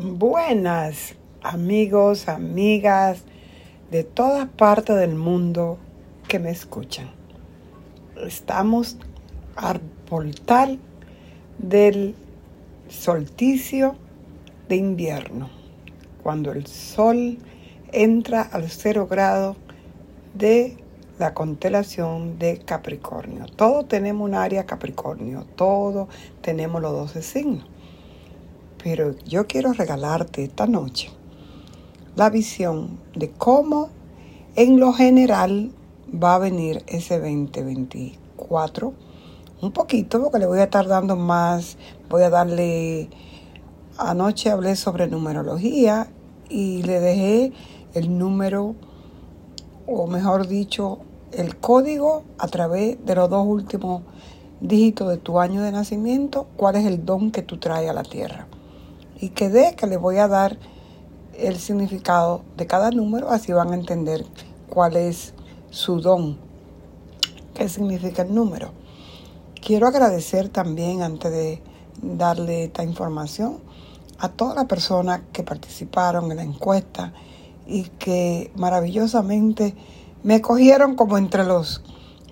Buenas amigos, amigas de todas partes del mundo que me escuchan. Estamos al portal del solsticio de invierno, cuando el sol entra al cero grado de la constelación de Capricornio. Todos tenemos un área Capricornio, todos tenemos los 12 signos. Pero yo quiero regalarte esta noche la visión de cómo en lo general va a venir ese 2024. Un poquito, porque le voy a estar dando más, voy a darle, anoche hablé sobre numerología y le dejé el número, o mejor dicho, el código a través de los dos últimos dígitos de tu año de nacimiento, cuál es el don que tú traes a la tierra. Y quedé que le voy a dar el significado de cada número, así van a entender cuál es su don, qué significa el número. Quiero agradecer también, antes de darle esta información, a todas las personas que participaron en la encuesta y que maravillosamente me cogieron como entre los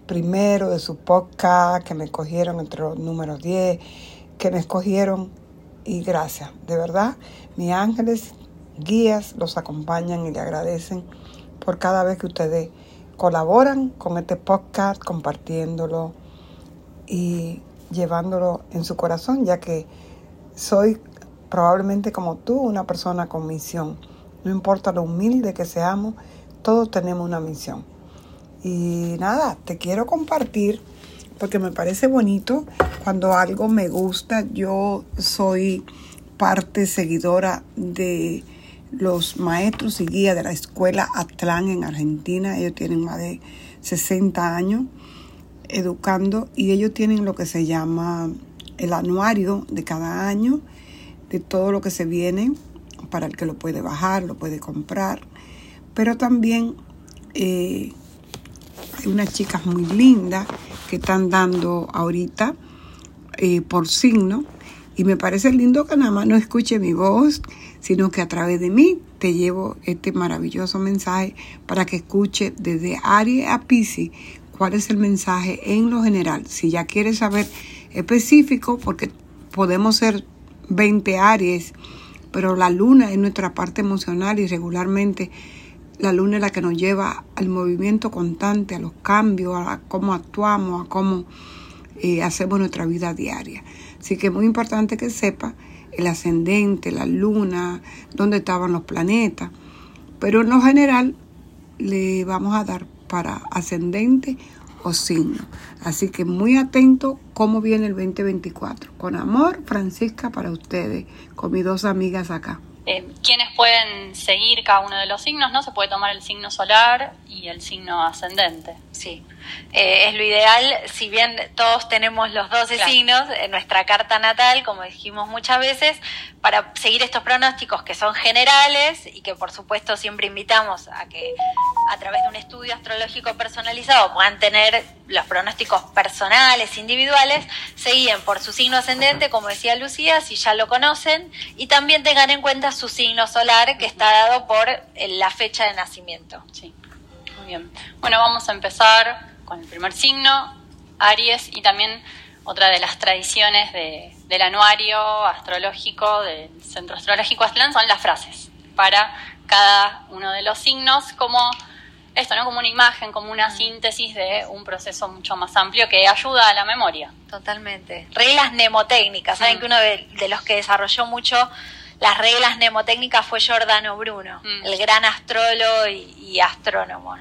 primeros de su podcast, que me cogieron entre los números 10, que me escogieron y gracias, de verdad, mis ángeles guías los acompañan y le agradecen por cada vez que ustedes colaboran con este podcast, compartiéndolo y llevándolo en su corazón, ya que soy probablemente como tú una persona con misión. No importa lo humilde que seamos, todos tenemos una misión. Y nada, te quiero compartir porque me parece bonito cuando algo me gusta. Yo soy parte seguidora de los maestros y guías de la escuela Atlán en Argentina. Ellos tienen más de 60 años educando y ellos tienen lo que se llama el anuario de cada año, de todo lo que se viene para el que lo puede bajar, lo puede comprar pero también eh, hay unas chicas muy lindas que están dando ahorita eh, por signo y me parece lindo que nada más no escuche mi voz, sino que a través de mí te llevo este maravilloso mensaje para que escuche desde Aries a Pisces cuál es el mensaje en lo general. Si ya quieres saber específico, porque podemos ser 20 Aries, pero la luna es nuestra parte emocional y regularmente la luna es la que nos lleva al movimiento constante, a los cambios, a cómo actuamos, a cómo eh, hacemos nuestra vida diaria. Así que es muy importante que sepa el ascendente, la luna, dónde estaban los planetas. Pero en lo general le vamos a dar para ascendente o signo. Así que muy atento cómo viene el 2024. Con amor, Francisca, para ustedes, con mis dos amigas acá. Eh, quienes pueden seguir cada uno de los signos, ¿no? Se puede tomar el signo solar y el signo ascendente. Sí. Eh, es lo ideal, si bien todos tenemos los 12 signos en nuestra carta natal, como dijimos muchas veces, para seguir estos pronósticos que son generales y que por supuesto siempre invitamos a que a través de un estudio astrológico personalizado puedan tener los pronósticos personales, individuales, se guíen por su signo ascendente, como decía Lucía, si ya lo conocen, y también tengan en cuenta su signo solar que está dado por la fecha de nacimiento. Sí, muy bien. Bueno, vamos a empezar con el primer signo, Aries, y también otra de las tradiciones del anuario astrológico del Centro Astrológico Aztlán son las frases para cada uno de los signos, como esto, ¿no? Como una imagen, como una síntesis de un proceso mucho más amplio que ayuda a la memoria. Totalmente. Reglas mnemotécnicas. Saben mm. que uno de, los que desarrolló mucho las reglas mnemotécnicas fue Giordano Bruno, mm. el gran astrólogo y, astrónomo.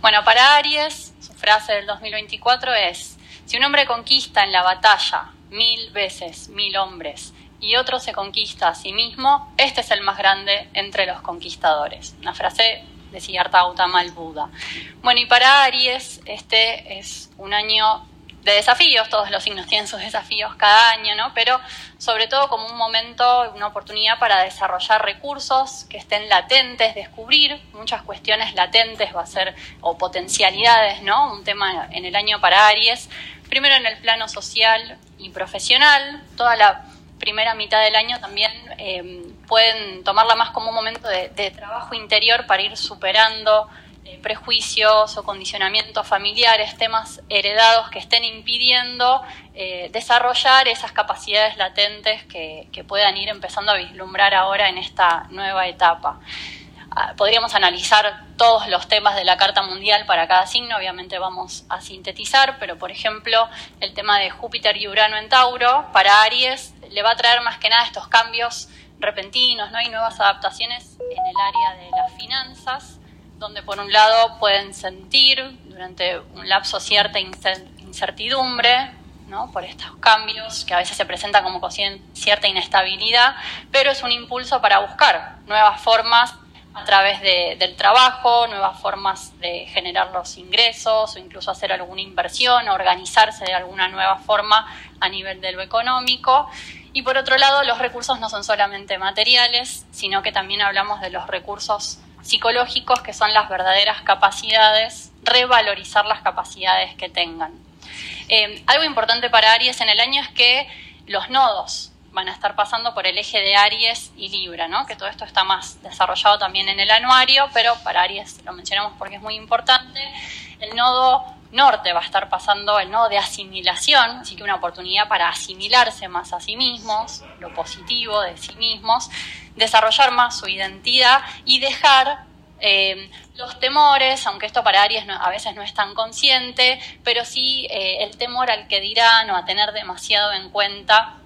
Bueno, para Aries, frase del 2024 es, si un hombre conquista en la batalla mil veces mil hombres y otro se conquista a sí mismo, este es el más grande entre los conquistadores. Una frase de Siddhartha Gautama el Buda. Bueno, y para Aries, este es un año de desafíos, todos los signos tienen sus desafíos cada año, ¿no? Pero sobre todo como un momento, una oportunidad para desarrollar recursos que estén latentes, descubrir muchas cuestiones latentes va a ser, o potencialidades, ¿no? Un tema en el año para Aries, primero en el plano social y profesional, toda la primera mitad del año también eh, pueden tomarla más como un momento de, trabajo interior para ir superando eh, prejuicios o condicionamientos familiares, temas heredados que estén impidiendo eh, desarrollar esas capacidades latentes que, que puedan ir empezando a vislumbrar ahora en esta nueva etapa. Ah, podríamos analizar todos los temas de la Carta Mundial para cada signo, obviamente vamos a sintetizar, pero por ejemplo el tema de Júpiter y Urano en Tauro, para Aries le va a traer más que nada estos cambios repentinos, ¿no? hay nuevas adaptaciones en el área de las finanzas, donde por un lado pueden sentir durante un lapso cierta incertidumbre, ¿no? por estos cambios que a veces se presentan como cierta inestabilidad, pero es un impulso para buscar nuevas formas a través del trabajo, nuevas formas de generar los ingresos o incluso hacer alguna inversión, organizarse de alguna nueva forma a nivel de lo económico. Y por otro lado, los recursos no son solamente materiales, sino que también hablamos de los recursos psicológicos, que son las verdaderas capacidades, revalorizar las capacidades que tengan. Eh, algo importante para Aries en el año es que los nodos van a estar pasando por el eje de Aries y Libra, ¿no? que todo esto está más desarrollado también en el anuario, pero para Aries lo mencionamos porque es muy importante. El nodo norte va a estar pasando el nodo de asimilación, así que una oportunidad para asimilarse más a sí mismos, lo positivo de sí mismos, desarrollar más su identidad y dejar eh, los temores, aunque esto para Aries a veces no es tan consciente, pero sí eh, el temor al que dirán o a tener demasiado en cuenta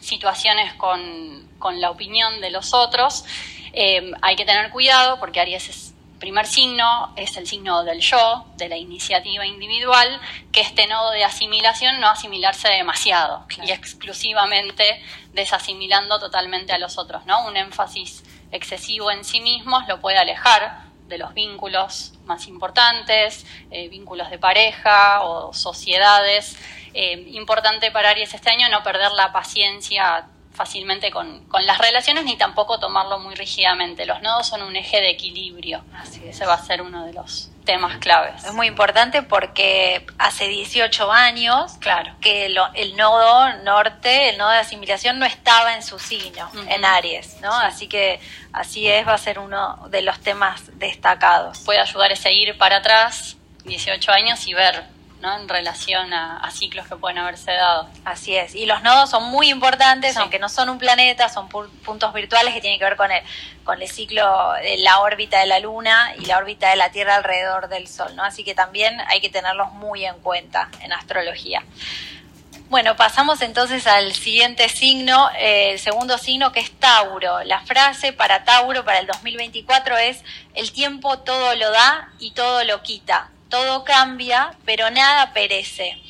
situaciones con, la opinión de los otros. Eh, hay que tener cuidado porque Aries es primer signo, es el signo del yo, de la iniciativa individual, que este nodo de asimilación no asimilarse demasiado y exclusivamente desasimilando totalmente a los otros, ¿no? Un énfasis excesivo en sí mismos lo puede alejar de los vínculos más importantes, eh, vínculos de pareja o sociedades eh, importante para Aries este año no perder la paciencia fácilmente con, las relaciones ni tampoco tomarlo muy rígidamente. Los nodos son un eje de equilibrio. Así Ese va a ser uno de los temas claves. Es muy importante porque hace 18 años claro. que el nodo norte, el nodo de asimilación, no estaba en su signo, en Aries, ¿no? Así que así es, va a ser uno de los temas destacados. Puede ayudar a seguir para atrás 18 años y ver ¿no? en relación a, ciclos que pueden haberse dado. Así es, y los nodos son muy importantes, aunque no son un planeta, son puntos virtuales que tienen que ver con el, con el ciclo de la órbita de la Luna y la órbita de la Tierra alrededor del Sol, ¿no? así que también hay que tenerlos muy en cuenta en astrología. Bueno, pasamos entonces al siguiente signo, eh, el segundo signo que es Tauro. La frase para Tauro para el 2024 es, el tiempo todo lo da y todo lo quita todo cambia, pero nada perece.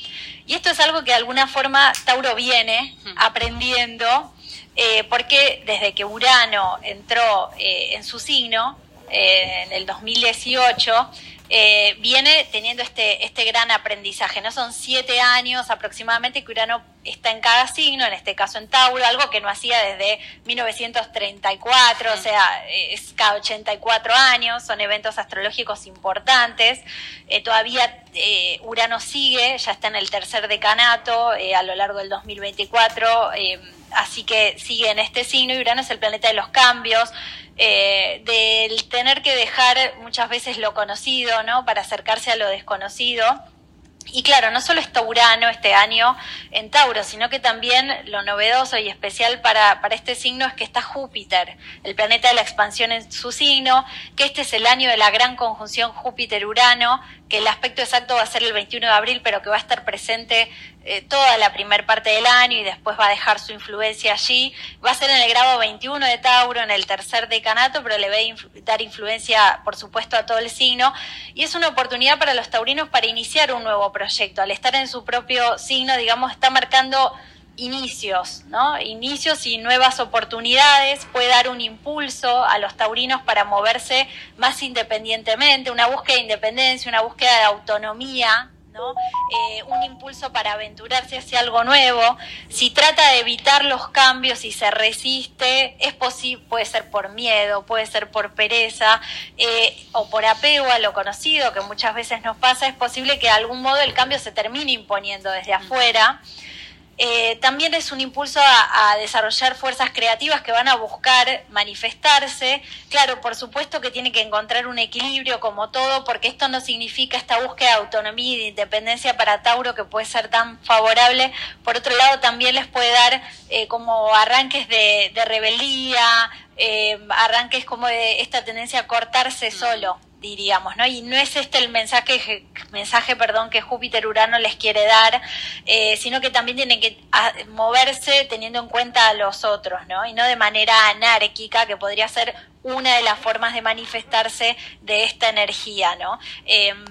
Y esto es algo que de alguna forma Tauro viene aprendiendo, eh, porque desde que Urano entró eh, en su signo, eh, en el 2018, eh, viene teniendo este, este gran aprendizaje. No son siete años aproximadamente que Urano está en cada signo, en este caso en Tauro, algo que no hacía desde 1934, o sea, es cada 84 años, son eventos astrológicos importantes. Eh, todavía eh, Urano sigue, ya está en el tercer decanato a lo largo del 2024 así que sigue en este signo y Urano es el planeta de los cambios, eh, del tener que dejar muchas veces lo conocido, ¿no? Para acercarse a lo desconocido. Y claro, no solo está Urano este año en Tauro, sino que también lo novedoso y especial para, para este signo es que está Júpiter, el planeta de la expansión en su signo, que este es el año de la gran conjunción Júpiter-Urano, que el aspecto exacto va a ser el 21 de abril, pero que va a estar presente eh, toda la primera parte del año y después va a dejar su influencia allí. Va a ser en el grado 21 de Tauro, en el tercer decanato, pero le va a dar influencia, por supuesto, a todo el signo. Y es una oportunidad para los taurinos para iniciar un nuevo proyecto. Al estar en su propio signo, digamos, está marcando inicios, ¿no? Inicios y nuevas oportunidades, puede dar un impulso a los taurinos para moverse más independientemente, una búsqueda de independencia, una búsqueda de autonomía, ¿no? Eh, un impulso para aventurarse hacia algo nuevo. Si trata de evitar los cambios y se resiste, es posible, puede ser por miedo, puede ser por pereza eh, o por apego a lo conocido, que muchas veces nos pasa, es posible que de algún modo el cambio se termine imponiendo desde afuera. Eh, también es un impulso a, desarrollar fuerzas creativas que van a buscar manifestarse. Claro, por supuesto que tiene que encontrar un equilibrio como todo, porque esto no significa esta búsqueda de autonomía y de independencia para Tauro que puede ser tan favorable. Por otro lado, también les puede dar eh, como arranques de, rebeldía, eh, arranques como de esta tendencia a cortarse mm. solo diríamos, ¿no? Y no es este el mensaje, mensaje perdón, que Júpiter Urano les quiere dar, eh, sino que también tienen que ah, moverse teniendo en cuenta a los otros, ¿no? Y no de manera anárquica, que podría ser una de las formas de manifestarse de esta energía, ¿no? Em,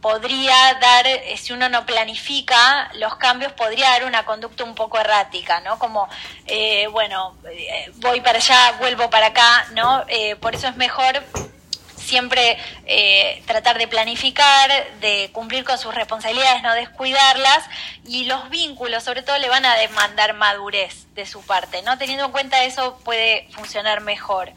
podría dar, eh, si uno no planifica los cambios, podría dar una conducta un poco errática, ¿no? Como, eh, bueno, voy para allá, vuelvo para acá, ¿no? por eso es mejor siempre eh, tratar de planificar, de cumplir con sus responsabilidades, no descuidarlas, y los vínculos sobre todo le van a demandar madurez de su parte, ¿no? Teniendo en cuenta eso puede funcionar mejor.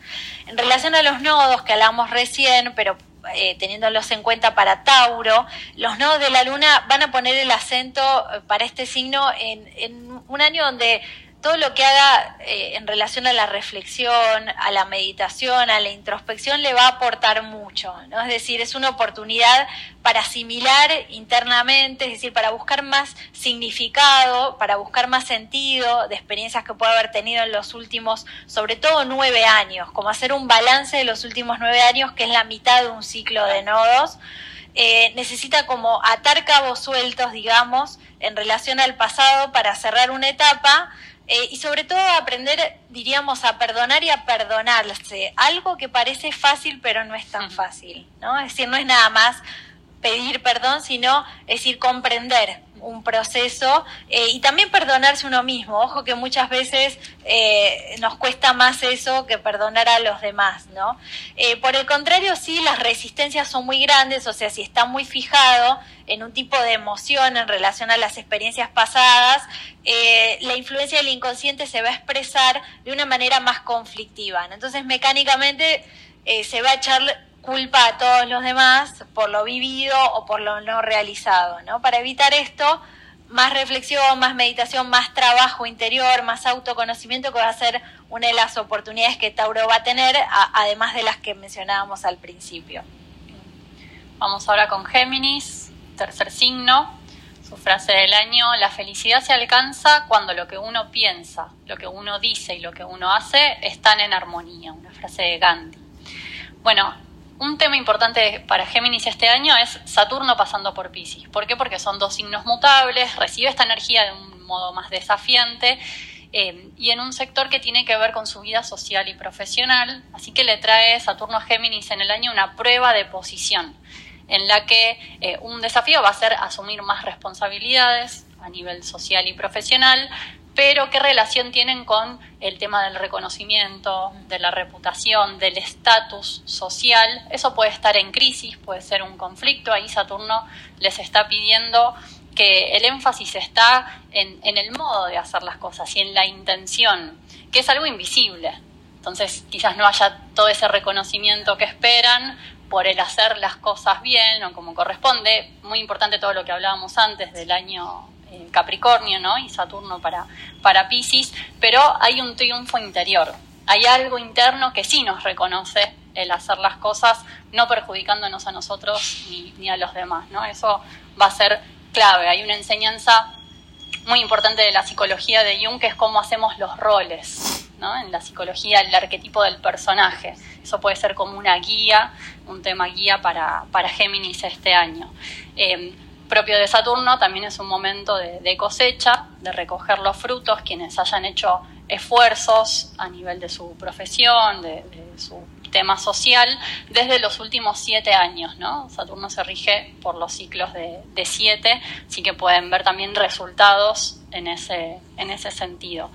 En relación a los nodos que hablamos recién, pero eh, teniéndolos en cuenta para Tauro, los nodos de la luna van a poner el acento eh, para este signo en, en un año donde todo lo que haga eh, en relación a la reflexión, a la meditación, a la introspección, le va a aportar mucho, ¿no? Es decir, es una oportunidad para asimilar internamente, es decir, para buscar más significado, para buscar más sentido de experiencias que puede haber tenido en los últimos, sobre todo nueve años, como hacer un balance de los últimos nueve años, que es la mitad de un ciclo de nodos. Eh, necesita como atar cabos sueltos, digamos, en relación al pasado para cerrar una etapa eh, y sobre todo aprender, diríamos, a perdonar y a perdonarse. Algo que parece fácil, pero no es tan fácil, ¿no? Es decir, no es nada más pedir perdón, sino, es decir, comprender un proceso eh, y también perdonarse uno mismo. Ojo que muchas veces eh, nos cuesta más eso que perdonar a los demás, ¿no? Eh, por el contrario, sí, las resistencias son muy grandes, o sea, si está muy fijado en un tipo de emoción en relación a las experiencias pasadas, la influencia del inconsciente se va a expresar de una manera más conflictiva. Entonces, mecánicamente se va a echar culpa a todos los demás por lo vivido o por lo no realizado, ¿no? Para evitar esto, más reflexión, más meditación, más trabajo interior, más autoconocimiento que va a ser una de las oportunidades que Tauro va a tener, además de las que mencionábamos al principio. Vamos ahora con Géminis, tercer signo. Su frase del año, la felicidad se alcanza cuando lo que uno piensa, lo que uno dice y lo que uno hace están en armonía, una frase de Gandhi. Bueno, un tema importante para Géminis este año es Saturno pasando por Pisces. ¿Por qué? Porque son dos signos mutables, recibe esta energía de un modo más desafiante eh, y en un sector que tiene que ver con su vida social y profesional. Así que le trae Saturno a Géminis en el año una prueba de posición en la que eh, un desafío va a ser asumir más responsabilidades a nivel social y profesional, pero qué relación tienen con el tema del reconocimiento, de la reputación, del estatus social. Eso puede estar en crisis, puede ser un conflicto. Ahí Saturno les está pidiendo que el énfasis está en, el modo de hacer las cosas y en la intención, que es algo invisible. Entonces quizás no haya todo ese reconocimiento que esperan por el hacer las cosas bien o como corresponde. Muy importante todo lo que hablábamos antes del año Capricornio, ¿no? Y Saturno para, para Pisces, pero hay un triunfo interior. Hay algo interno que sí nos reconoce el hacer las cosas, no perjudicándonos a nosotros ni, a los demás, ¿no? Eso va a ser clave. Hay una enseñanza muy importante de la psicología de Jung, que es cómo hacemos los roles, ¿no? En la psicología, el arquetipo del personaje. Eso puede ser como una guía, un tema guía para, para Géminis este año. Eh, propio de Saturno también es un momento de, cosecha, de recoger los frutos, quienes hayan hecho esfuerzos a nivel de su profesión, de, su tema social, desde los últimos siete años, ¿no? Saturno se rige por los ciclos de, siete, así que pueden ver también resultados en ese, en ese sentido.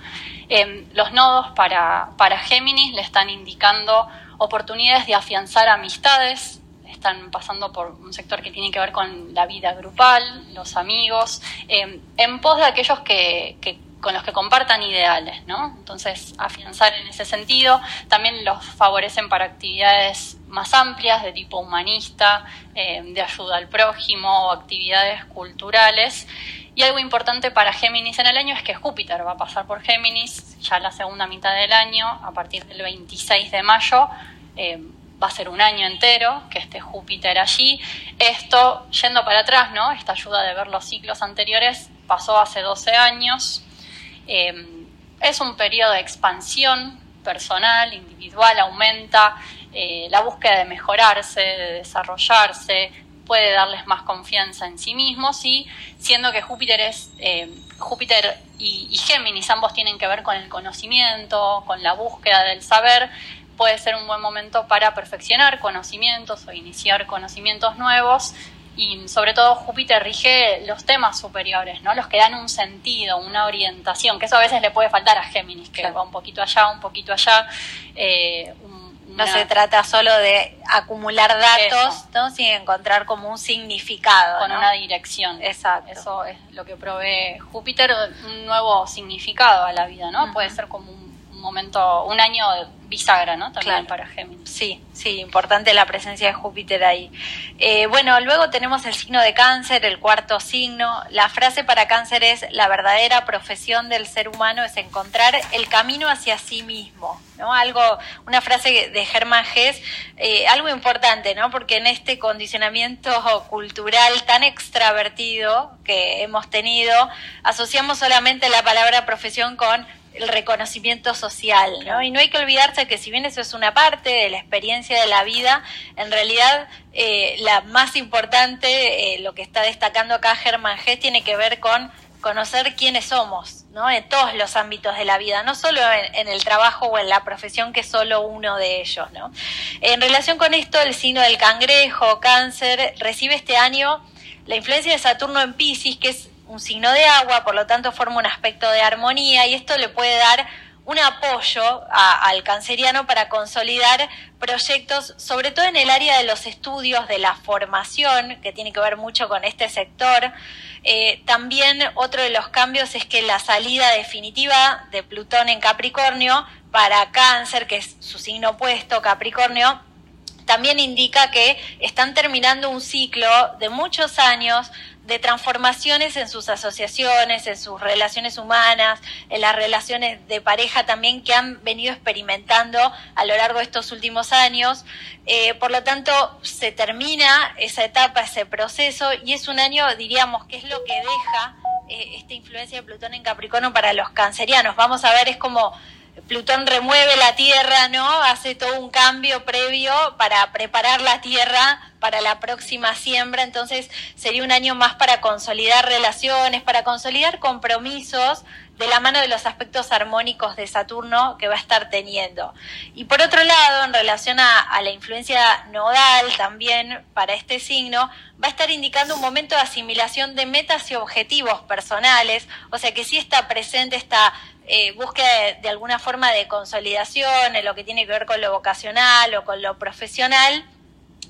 Em, los nodos para, para Géminis le están indicando oportunidades de afianzar amistades, están pasando por un sector que tiene que ver con la vida grupal, los amigos, eh, en pos de aquellos que, con los que compartan ideales, ¿no? Entonces, afianzar en ese sentido, también los favorecen para actividades más amplias de tipo humanista, eh, de ayuda al prójimo o actividades culturales. Y algo importante para Géminis en el año es que Júpiter va a pasar por Géminis ya la segunda mitad del año, a partir del 26 de mayo. Eh, va a ser un año entero que esté Júpiter allí. Esto, yendo para atrás, ¿no? Esta ayuda de ver los ciclos anteriores pasó hace 12 años. Eh, es un periodo de expansión personal, individual, aumenta eh, la búsqueda de mejorarse, de desarrollarse, puede darles más confianza en sí mismos y siendo que Júpiter es eh, Júpiter y, y, Géminis ambos tienen que ver con el conocimiento, con la búsqueda del saber, puede ser un buen momento para perfeccionar conocimientos o iniciar conocimientos nuevos y sobre todo Júpiter rige los temas superiores, ¿no? Los que dan un sentido, una orientación, que eso a veces le puede faltar a Géminis, que va un poquito allá, un poquito allá. Eh, no se trata solo de acumular datos, ¿no? sin encontrar como un significado. Con una dirección. Exacto. Eso es lo que provee Júpiter, un nuevo significado a la vida, ¿no? Puede ser como un momento, un año bisagra, ¿no? También para Géminis. Sí, sí, importante la presencia de Júpiter ahí. Eh, bueno, luego tenemos el signo de cáncer, el cuarto signo. La frase para cáncer es, la verdadera profesión del ser humano es encontrar el camino hacia sí mismo, ¿no? Algo, una frase de Germán Gess, eh, algo importante, ¿no? Porque en este condicionamiento cultural tan extravertido que hemos tenido, asociamos solamente la palabra profesión con el reconocimiento social, ¿no? Y no hay que olvidarse que si bien eso es una parte de la experiencia de la vida, en realidad eh, la más importante, eh, lo que está destacando acá Germán G, tiene que ver con conocer quiénes somos, ¿no? En todos los ámbitos de la vida, no solo en, el trabajo o en la profesión, que es solo uno de ellos, ¿no? En relación con esto, el signo del cangrejo, cáncer, recibe este año la influencia de Saturno en Pisces, que es un signo de agua, por lo tanto forma un aspecto de armonía y esto le puede dar un apoyo al canceriano para consolidar proyectos, sobre todo en el área de los estudios, de la formación, que tiene que ver mucho con este sector. Eh, también otro de los cambios es que la salida definitiva de Plutón en Capricornio para cáncer, que es su signo opuesto, Capricornio, también indica que están terminando un ciclo de muchos años de transformaciones en sus asociaciones, en sus relaciones humanas, en las relaciones de pareja también que han venido experimentando a lo largo de estos últimos años. Eh, por lo tanto, se termina esa etapa, ese proceso, y es un año, diríamos, que es lo que deja eh, esta influencia de Plutón en Capricornio para los cancerianos. Vamos a ver, es como Plutón remueve la Tierra, ¿no? Hace todo un cambio previo para preparar la Tierra para la próxima siembra, entonces sería un año más para consolidar relaciones, para consolidar compromisos de la mano de los aspectos armónicos de Saturno que va a estar teniendo. Y por otro lado, en relación a, la influencia nodal también para este signo, va a estar indicando un momento de asimilación de metas y objetivos personales, o sea que sí está presente esta eh, búsqueda de, alguna forma de consolidación en lo que tiene que ver con lo vocacional o con lo profesional.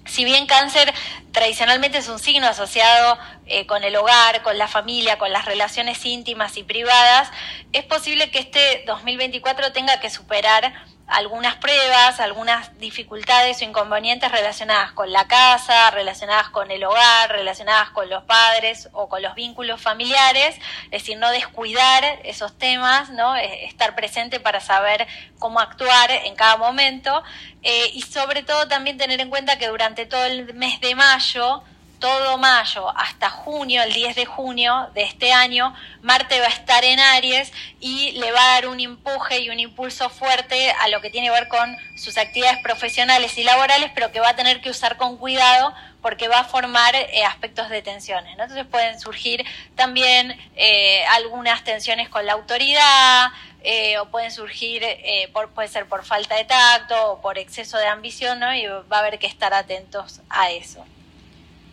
Si bien cáncer tradicionalmente es un signo asociado eh, con el hogar, con la familia, con las relaciones íntimas y privadas, es posible que este 2024 tenga que superar algunas pruebas, algunas dificultades o inconvenientes relacionadas con la casa, relacionadas con el hogar, relacionadas con los padres o con los vínculos familiares, es decir, no descuidar esos temas, ¿no? Eh, estar presente para saber cómo actuar en cada momento eh, y sobre todo también tener en cuenta que durante todo el mes de mayo todo mayo hasta junio, el 10 de junio de este año, Marte va a estar en Aries y le va a dar un empuje y un impulso fuerte a lo que tiene que ver con sus actividades profesionales y laborales, pero que va a tener que usar con cuidado porque va a formar eh, aspectos de tensiones. Entonces pueden surgir también eh, algunas tensiones con la autoridad, eh, o pueden surgir, por, puede ser por falta de tacto o por exceso de ambición, ¿no? y va a haber que estar atentos a eso.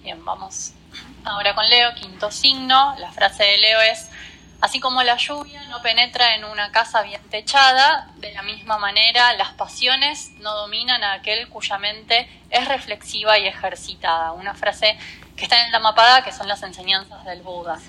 Bien, vamos ahora con Leo, quinto signo. La frase de Leo es, así como la lluvia no penetra en una casa bien techada, de la misma manera las pasiones no dominan a aquel cuya mente es reflexiva y ejercitada. Una frase que está en la mapada, que son las enseñanzas del Buda.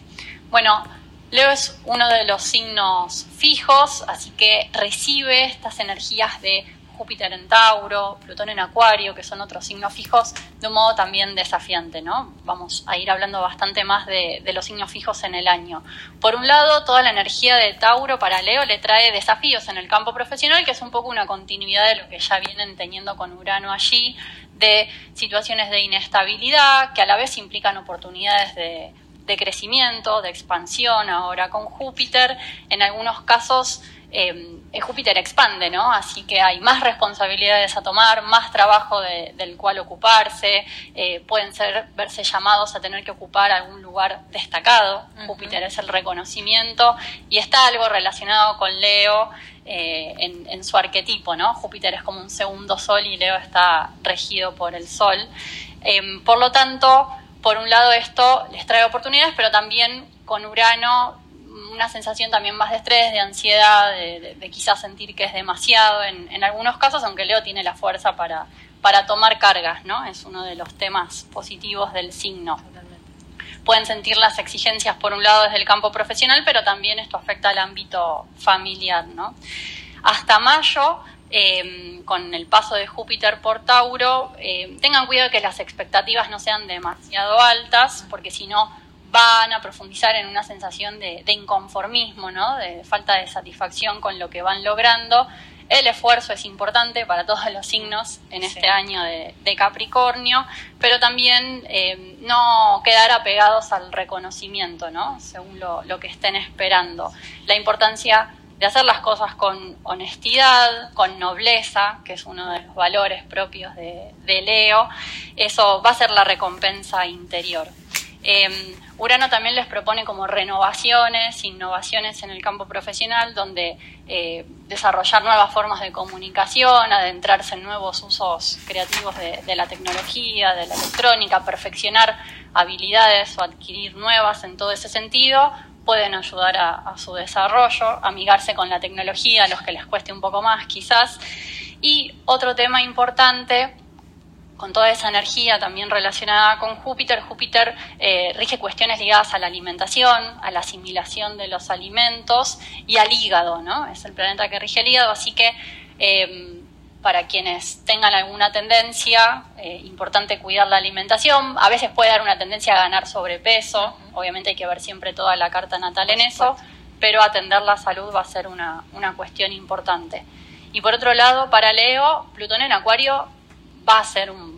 Bueno, Leo es uno de los signos fijos, así que recibe estas energías de Júpiter en Tauro, Plutón en Acuario, que son otros signos fijos, de un modo también desafiante, ¿no? Vamos a ir hablando bastante más de, los signos fijos en el año. Por un lado, toda la energía de Tauro para Leo le trae desafíos en el campo profesional, que es un poco una continuidad de lo que ya vienen teniendo con Urano allí, de situaciones de inestabilidad, que a la vez implican oportunidades de, de crecimiento, de expansión, ahora con Júpiter, en algunos casos eh, Júpiter expande, ¿no? Así que hay más responsabilidades a tomar, más trabajo del cual ocuparse, eh, pueden ser verse llamados a tener que ocupar algún lugar destacado. Júpiter es el reconocimiento y está algo relacionado con Leo eh, en, su arquetipo, ¿no? Júpiter es como un segundo sol y Leo está regido por el sol. Em, por lo tanto, por un lado esto les trae oportunidades, pero también con Urano una sensación también más de estrés, de ansiedad, de, quizás sentir que es demasiado en, algunos casos, aunque Leo tiene la fuerza para, para tomar cargas, ¿no? Es uno de los temas positivos del signo. Pueden sentir las exigencias por un lado desde el campo profesional, pero también esto afecta al ámbito familiar, ¿no? Hasta mayo em, con el paso de Júpiter por Tauro, em, tengan cuidado que las expectativas no sean demasiado altas, porque si no van a profundizar en una sensación de, inconformismo, ¿no? de falta de satisfacción con lo que van logrando. El esfuerzo es importante para todos los signos en este año de, Capricornio, pero también eh, no quedar apegados al reconocimiento, ¿no? según lo, que estén esperando. La importancia de hacer las cosas con honestidad, con nobleza, que es uno de los valores propios de, de Leo, eso va a ser la recompensa interior. Em, Urano también les propone como renovaciones, innovaciones en el campo profesional, donde eh, desarrollar nuevas formas de comunicación, adentrarse en nuevos usos creativos de, la tecnología, de la electrónica, perfeccionar habilidades o adquirir nuevas en todo ese sentido, pueden ayudar a, a su desarrollo, amigarse con la tecnología, a los que les cueste un poco más quizás. Y otro tema importante con toda esa energía también relacionada con Júpiter. Júpiter eh, rige cuestiones ligadas a la alimentación, a la asimilación de los alimentos y al hígado, ¿no? Es el planeta que rige el hígado, así que em, para quienes tengan alguna tendencia, eh, importante cuidar la alimentación. A veces puede dar una tendencia a ganar sobrepeso, obviamente hay que ver siempre toda la carta natal en eso, pero atender la salud va a ser una, una cuestión importante. Y por otro lado, para Leo, Plutón en Acuario va a ser un,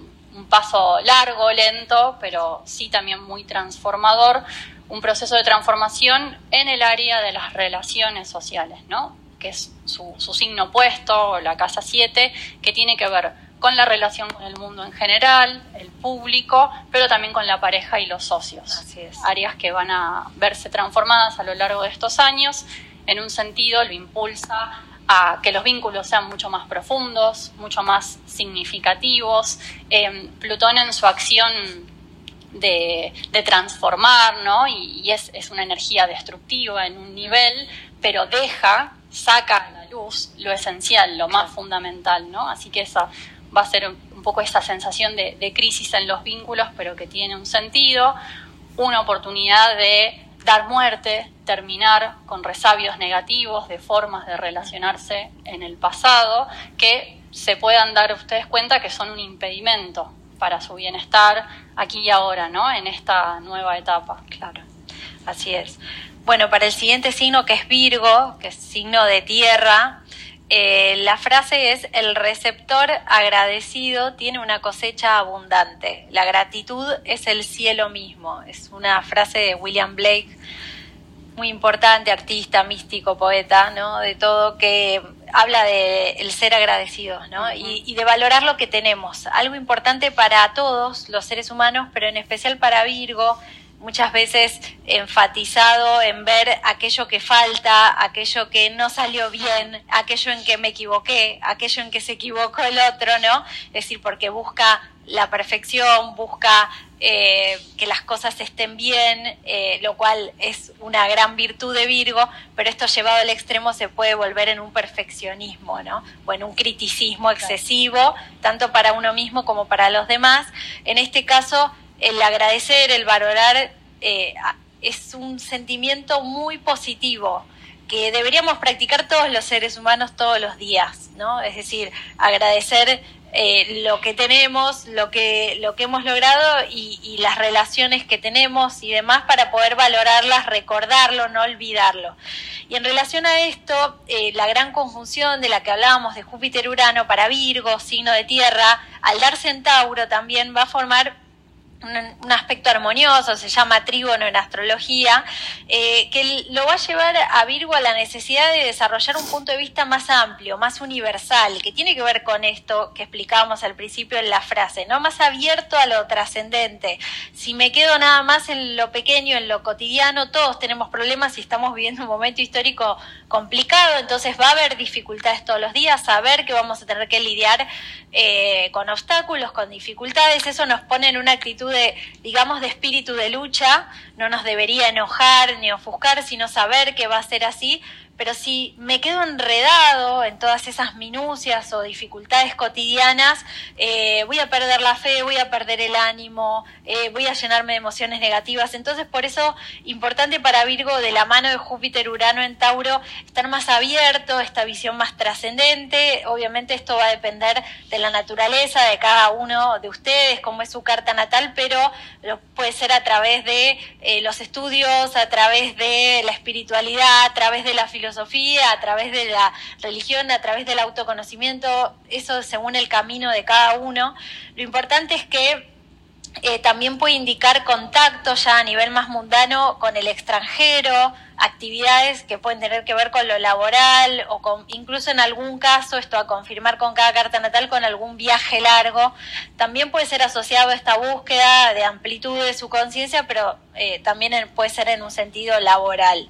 paso largo, lento, pero sí también muy transformador, un proceso de transformación en el área de las relaciones sociales, ¿no? que es su, signo opuesto, la casa 7, que tiene que ver con la relación con el mundo en general, el público, pero también con la pareja y los socios. Así es. Áreas que van a verse transformadas a lo largo de estos años. En un sentido, lo impulsa a que los vínculos sean mucho más profundos, mucho más significativos. Em, Plutón en su acción de, transformar, ¿no? Y, es, una energía destructiva en un nivel, pero deja, saca a la luz lo esencial, lo más fundamental, ¿no? Así que esa va a ser un poco esa sensación de, de crisis en los vínculos, pero que tiene un sentido, una oportunidad de dar muerte, terminar con resabios negativos de formas de relacionarse en el pasado que se puedan dar ustedes cuenta que son un impedimento para su bienestar aquí y ahora, ¿no? En esta nueva etapa. Claro, así es. Bueno, para el siguiente signo que es Virgo, que es signo de tierra, eh, la frase es, el receptor agradecido tiene una cosecha abundante. La gratitud es el cielo mismo. Es una frase de William Blake, muy importante, artista, místico, poeta, ¿no? De todo, que habla de el ser agradecidos, ¿no? y, y, de valorar lo que tenemos. Algo importante para todos los seres humanos, pero en especial para Virgo, muchas veces enfatizado en ver aquello que falta, aquello que no salió bien, aquello en que me equivoqué, aquello en que se equivocó el otro, ¿no? Es decir, porque busca la perfección, busca eh, que las cosas estén bien, eh, lo cual es una gran virtud de Virgo, pero esto llevado al extremo se puede volver en un perfeccionismo, ¿no? O en un criticismo excesivo, tanto para uno mismo como para los demás. En este caso, el agradecer, el valorar, eh, es un sentimiento muy positivo. que deberíamos practicar todos los seres humanos todos los días, ¿no? Es decir, agradecer eh, lo que tenemos, lo que, lo que hemos logrado y, las relaciones que tenemos y demás para poder valorarlas, recordarlo, no olvidarlo. Y en relación a esto, eh, la gran conjunción de la que hablábamos de Júpiter-Urano para Virgo, signo de tierra, al darse en Tauro también va a formar un, aspecto armonioso, se llama trígono en astrología, eh, que lo va a llevar a Virgo a la necesidad de desarrollar un punto de vista más amplio, más universal, que tiene que ver con esto que explicábamos al principio en la frase, ¿no? Más abierto a lo trascendente. Si me quedo nada más en lo pequeño, en lo cotidiano, todos tenemos problemas y estamos viviendo un momento histórico complicado, entonces va a haber dificultades todos los días, saber que vamos a tener que lidiar eh, con obstáculos, con dificultades, eso nos pone en una actitud de, digamos, de espíritu de lucha, no nos debería enojar ni ofuscar, sino saber que va a ser así, pero si me quedo enredado en todas esas minucias o dificultades cotidianas, eh, voy a perder la fe, voy a perder el ánimo, eh, voy a llenarme de emociones negativas. Entonces, por eso, importante para Virgo, de la mano de Júpiter, Urano en Tauro, estar más abierto, esta visión más trascendente. Obviamente esto va a depender de la naturaleza de cada uno de ustedes, cómo es su carta natal, pero puede ser a través de eh, los estudios, a través de la espiritualidad, a través de la filosofía filosofía, a través de la religión, a través del autoconocimiento, eso según el camino de cada uno. Lo importante es que eh, también puede indicar contacto ya a nivel más mundano con el extranjero, actividades que pueden tener que ver con lo laboral o con, incluso en algún caso, esto a confirmar con cada carta natal, con algún viaje largo. También puede ser asociado a esta búsqueda de amplitud de su conciencia, pero eh, también puede ser en un sentido laboral.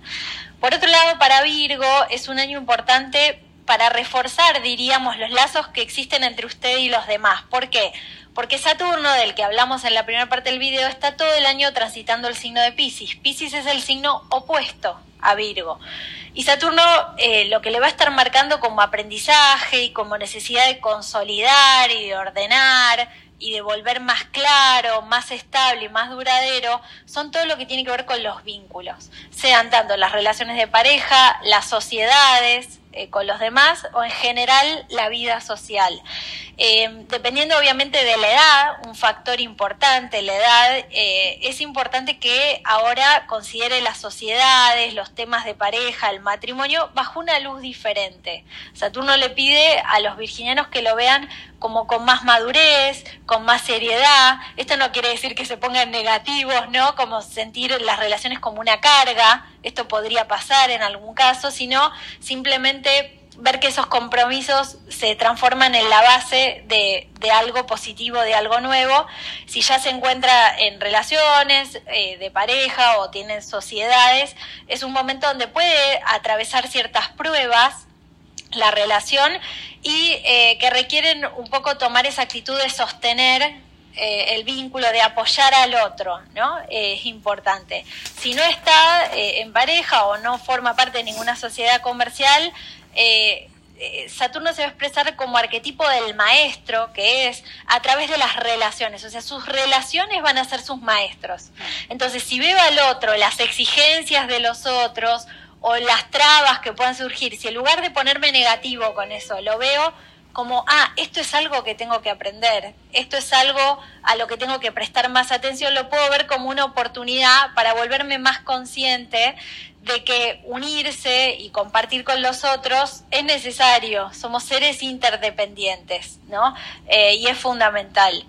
Por otro lado, para Virgo es un año importante para reforzar, diríamos, los lazos que existen entre usted y los demás. ¿Por qué? Porque Saturno, del que hablamos en la primera parte del video, está todo el año transitando el signo de Pisces. Pisces es el signo opuesto a Virgo. Y Saturno eh, lo que le va a estar marcando como aprendizaje y como necesidad de consolidar y de ordenar y de volver más claro, más estable y más duradero, son todo lo que tiene que ver con los vínculos, sean tanto las relaciones de pareja, las sociedades, eh, con los demás o en general la vida social. Eh, dependiendo obviamente de la edad, un factor importante, la edad, eh, es importante que ahora considere las sociedades, los temas de pareja, el matrimonio, bajo una luz diferente. Saturno le pide a los virginianos que lo vean como con más madurez, con más seriedad. Esto no quiere decir que se pongan negativos, ¿no? Como sentir las relaciones como una carga, esto podría pasar en algún caso, sino simplemente ver que esos compromisos se transforman en la base de, de algo positivo, de algo nuevo. Si ya se encuentra en relaciones eh, de pareja o tiene sociedades, es un momento donde puede atravesar ciertas pruebas la relación y eh, que requieren un poco tomar esa actitud de sostener eh, el vínculo, de apoyar al otro, ¿no? es importante. Si no está en pareja o no forma parte de ninguna sociedad comercial, eh, eh, Saturno se va a expresar como arquetipo del maestro, que es a través de las relaciones, o sea, sus relaciones van a ser sus maestros. Entonces, si veo al otro, las exigencias de los otros o las trabas que puedan surgir, si en lugar de ponerme negativo con eso, lo veo como, ah, esto es algo que tengo que aprender, esto es algo a lo que tengo que prestar más atención, lo puedo ver como una oportunidad para volverme más consciente de que unirse y compartir con los otros es necesario, somos seres interdependientes, ¿no? Eh, y es fundamental.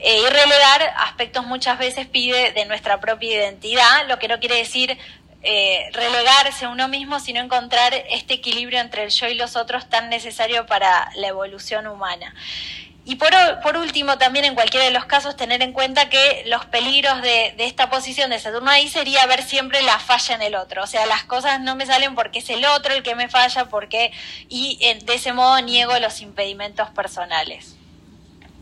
Eh, y relegar aspectos muchas veces pide de nuestra propia identidad, lo que no quiere decir eh, relegarse a uno mismo, sino encontrar este equilibrio entre el yo y los otros tan necesario para la evolución humana. Y por, por, último, también en cualquiera de los casos, tener en cuenta que los peligros de, de, esta posición de Saturno ahí sería ver siempre la falla en el otro. O sea, las cosas no me salen porque es el otro el que me falla, porque y de ese modo niego los impedimentos personales.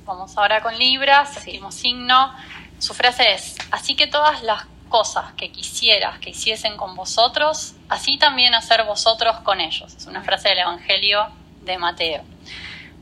Vamos ahora con Libra, séptimo signo. Su frase es, así que todas las cosas que quisieras que hiciesen con vosotros, así también hacer vosotros con ellos. Es una frase del Evangelio de Mateo.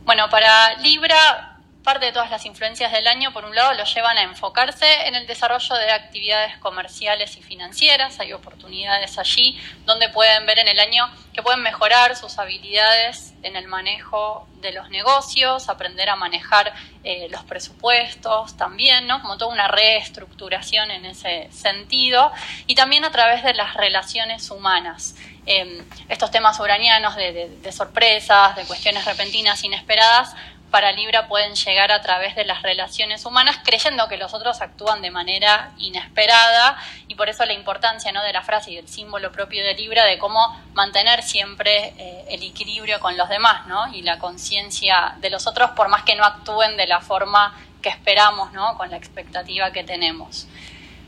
Bueno, para Libra parte de todas las influencias del año, por un lado, lo llevan a enfocarse en el desarrollo de actividades comerciales y financieras. Hay oportunidades allí donde pueden ver en el año que pueden mejorar sus habilidades en el manejo de los negocios, aprender a manejar eh, los presupuestos también, ¿no? Como toda una reestructuración en ese sentido. Y también a través de las relaciones humanas. Em, estos temas uranianos de sorpresas, de cuestiones repentinas, inesperadas, para Libra pueden llegar a través de las relaciones humanas creyendo que los otros actúan de manera inesperada y por eso la importancia ¿no? de la frase y del símbolo propio de Libra de cómo mantener siempre eh, el equilibrio con los demás ¿no? y la conciencia de los otros por más que no actúen de la forma que esperamos, ¿no? con la expectativa que tenemos.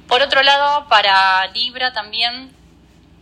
Por otro lado, para Libra también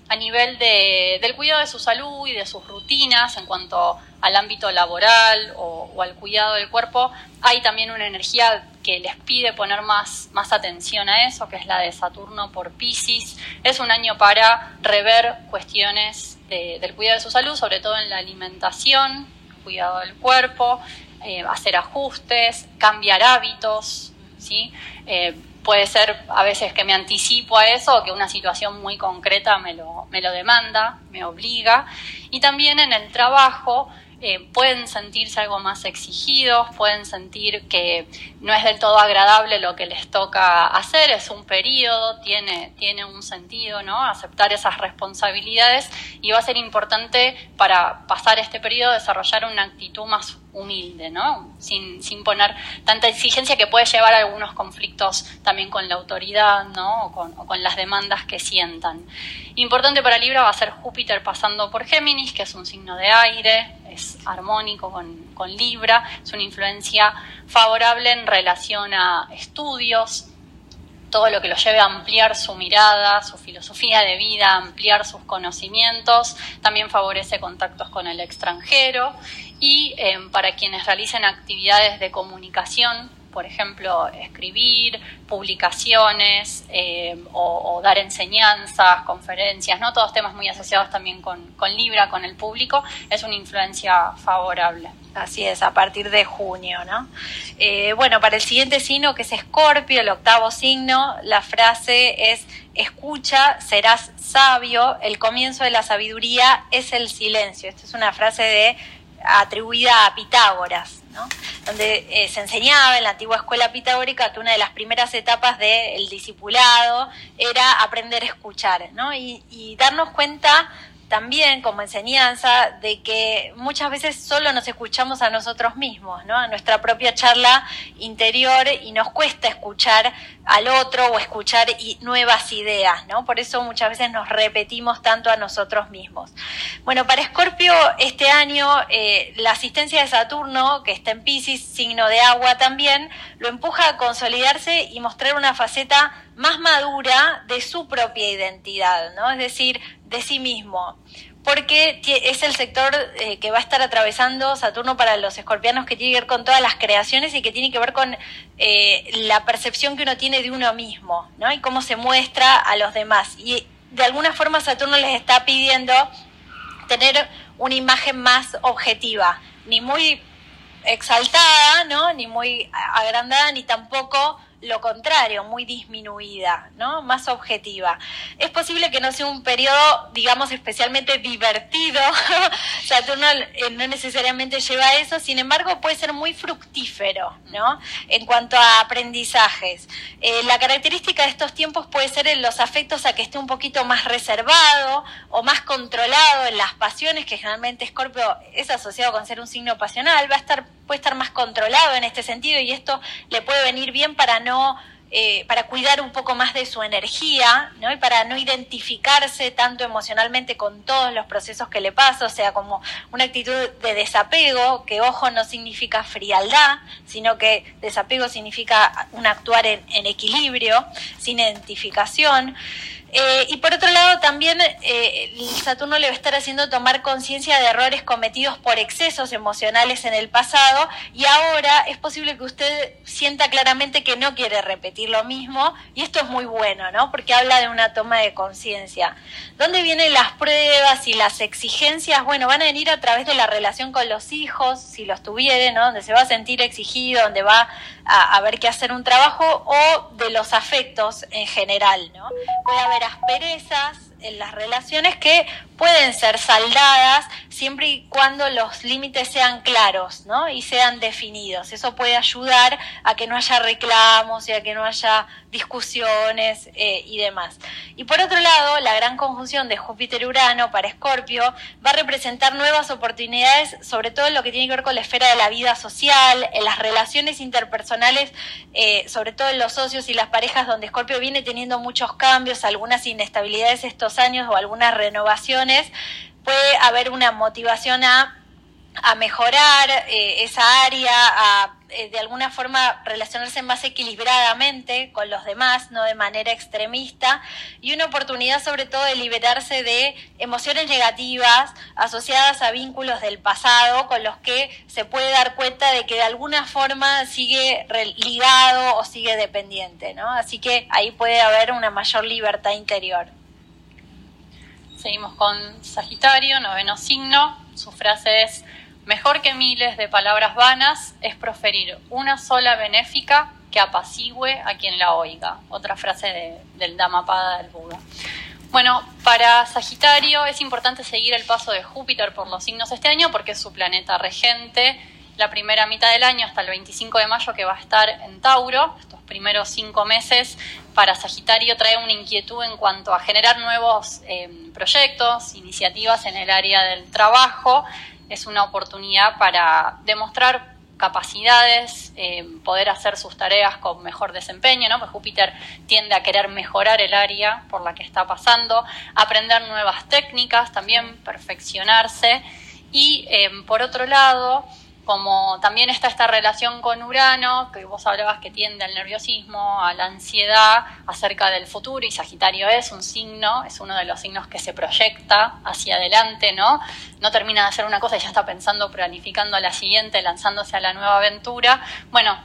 a nivel de, del cuidado de su salud y de sus rutinas en cuanto al ámbito laboral o, al cuidado del cuerpo, hay también una energía que les pide poner más, más atención a eso, que es la de Saturno por Pisces. Es un año para rever cuestiones del cuidado de su salud, sobre todo en la alimentación, cuidado del cuerpo, eh, hacer ajustes, cambiar hábitos, ¿sí? Eh, puede ser a veces que me anticipo a eso o que una situación muy concreta me lo, me lo demanda, me obliga. Y también en el trabajo eh, pueden sentirse algo más exigidos, pueden sentir que no es del todo agradable lo que les toca hacer, es un periodo, tiene, tiene un sentido, ¿no? Aceptar esas responsabilidades y va a ser importante para pasar este periodo desarrollar una actitud más humilde, ¿no? Sin, sin poner tanta exigencia que puede llevar a algunos conflictos también con la autoridad, ¿no? O con, o con las demandas que sientan. Importante para Libra va a ser Júpiter pasando por Géminis, que es un signo de aire, es armónico con, con Libra, es una influencia favorable en relación a estudios, todo lo que lo lleve a ampliar su mirada, su filosofía de vida, ampliar sus conocimientos, también favorece contactos con el extranjero y eh, para quienes realicen actividades de comunicación, por ejemplo, escribir, publicaciones eh, o, dar enseñanzas, conferencias, ¿no? Todos temas muy asociados también con, Libra, con el público, es una influencia favorable. Así es, a partir de junio, ¿no? Eh, bueno, para el siguiente signo, que es Escorpio, el octavo signo, la frase es, escucha, serás sabio, el comienzo de la sabiduría es el silencio. Esta es una frase de atribuida a Pitágoras, ¿no? donde eh, se enseñaba en la antigua escuela pitagórica que una de las primeras etapas del discipulado era aprender a escuchar ¿no? y, y darnos cuenta también como enseñanza de que muchas veces solo nos escuchamos a nosotros mismos, ¿no? A nuestra propia charla interior y nos cuesta escuchar al otro o escuchar nuevas ideas, ¿no? Por eso muchas veces nos repetimos tanto a nosotros mismos. Bueno, para Escorpio este año eh, la asistencia de Saturno, que está en Pisces, signo de agua también, lo empuja a consolidarse y mostrar una faceta más madura de su propia identidad, ¿no? Es decir, de sí mismo, porque es el sector eh, que va a estar atravesando Saturno para los escorpianos que tiene que ver con todas las creaciones y que tiene que ver con eh, la percepción que uno tiene de uno mismo, ¿no? Y cómo se muestra a los demás. Y de alguna forma Saturno les está pidiendo tener una imagen más objetiva, ni muy exaltada, ¿no? Ni muy agrandada, ni tampoco lo contrario, muy disminuida, ¿no? Más objetiva. Es posible que no sea un periodo, digamos, especialmente divertido. Saturno eh, no necesariamente lleva eso, sin embargo, puede ser muy fructífero, ¿no? En cuanto a aprendizajes. Eh, la característica de estos tiempos puede ser en los afectos a que esté un poquito más reservado o más controlado en las pasiones, que generalmente Escorpio es asociado con ser un signo pasional, va a estar puede estar más controlado en este sentido y esto le puede venir bien para no eh, para cuidar un poco más de su energía, ¿no? Y para no identificarse tanto emocionalmente con todos los procesos que le pasa, o sea, como una actitud de desapego, que ojo no significa frialdad, sino que desapego significa un actuar en equilibrio, sin identificación. Eh, y por otro lado, también eh, Saturno le va a estar haciendo tomar conciencia de errores cometidos por excesos emocionales en el pasado y ahora es posible que usted sienta claramente que no quiere repetir lo mismo y esto es muy bueno, ¿no? Porque habla de una toma de conciencia. ¿Dónde vienen las pruebas y las exigencias? Bueno, van a venir a través de la relación con los hijos, si los tuviere, ¿no? Donde se va a sentir exigido, donde va a, a ver que hacer un trabajo o de los afectos en general, ¿no? Puede haber asperezas en las relaciones que pueden ser saldadas siempre y cuando los límites sean claros ¿no? y sean definidos. Eso puede ayudar a que no haya reclamos y a que no haya discusiones eh, y demás. Y por otro lado, la gran conjunción de Júpiter-Urano para Escorpio va a representar nuevas oportunidades, sobre todo en lo que tiene que ver con la esfera de la vida social, en las relaciones interpersonales, eh, sobre todo en los socios y las parejas, donde Escorpio viene teniendo muchos cambios, algunas inestabilidades estos años o algunas renovaciones. Puede haber una motivación a a mejorar eh, esa área, a eh, de alguna forma relacionarse más equilibradamente con los demás, no de manera extremista, y una oportunidad sobre todo de liberarse de emociones negativas asociadas a vínculos del pasado con los que se puede dar cuenta de que de alguna forma sigue ligado o sigue dependiente, ¿no? Así que ahí puede haber una mayor libertad interior. Seguimos con Sagitario, noveno signo. Su frase es Mejor que miles de palabras vanas es proferir una sola benéfica que apacigüe a quien la oiga. Otra frase del Dhammapada del Buda. Bueno, para Sagitario es importante seguir el paso de Júpiter por los signos este año porque es su planeta regente. La primera mitad del año hasta el 25 de mayo que va a estar en Tauro, estos primeros cinco meses para Sagitario trae una inquietud en cuanto a generar nuevos eh, proyectos, iniciativas en el área del trabajo es una oportunidad para demostrar capacidades, eh, poder hacer sus tareas con mejor desempeño, ¿no? Pues Júpiter tiende a querer mejorar el área por la que está pasando, aprender nuevas técnicas, también perfeccionarse y eh, por otro lado, como también está esta relación con Urano, que vos hablabas que tiende al nerviosismo, a la ansiedad acerca del futuro, y Sagitario es un signo, es uno de los signos que se proyecta hacia adelante, ¿no? No termina de hacer una cosa y ya está pensando, planificando la siguiente, lanzándose a la nueva aventura. Bueno,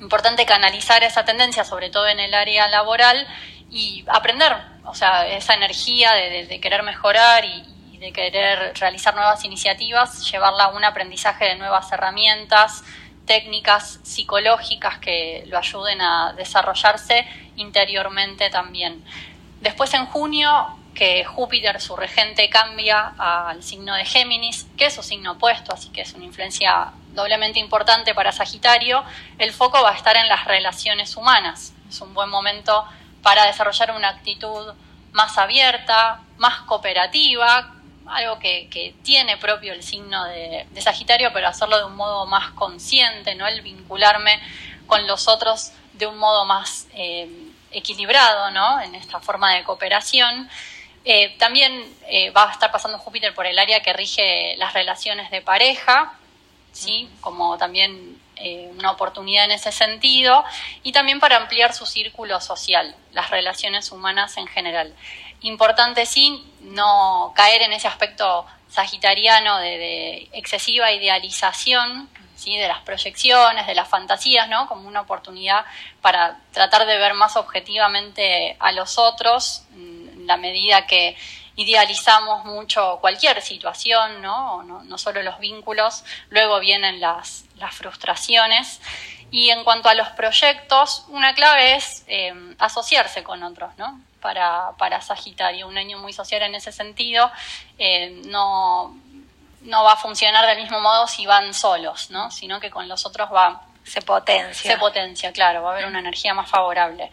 importante canalizar esa tendencia, sobre todo en el área laboral, y aprender, o sea, esa energía de, de querer mejorar y, de querer realizar nuevas iniciativas, llevarla a un aprendizaje de nuevas herramientas, técnicas psicológicas que lo ayuden a desarrollarse interiormente también. Después en junio, que Júpiter, su regente, cambia al signo de Géminis, que es su signo opuesto, así que es una influencia doblemente importante para Sagitario, el foco va a estar en las relaciones humanas. Es un buen momento para desarrollar una actitud más abierta, más cooperativa, algo que, tiene propio el signo de, Sagitario, pero hacerlo de un modo más consciente, ¿no? El vincularme con los otros de un modo más eh, equilibrado, ¿no? En esta forma de cooperación. Eh, también eh, va a estar pasando Júpiter por el área que rige las relaciones de pareja, ¿sí? Como también una oportunidad en ese sentido, y también para ampliar su círculo social, las relaciones humanas en general importante sí no caer en ese aspecto sagitariano de, excesiva idealización ¿sí? de las proyecciones, de las fantasías, ¿no? como una oportunidad para tratar de ver más objetivamente a los otros, en la medida que idealizamos mucho cualquier situación, ¿no? No, no solo los vínculos, luego vienen las, las frustraciones. Y en cuanto a los proyectos, una clave es eh, asociarse con otros, ¿no? Para, para Sagitario, un año muy social en ese sentido, eh, no, no va a funcionar del mismo modo si van solos, ¿no? sino que con los otros va... Se potencia. Se potencia, claro, va a haber una energía más favorable.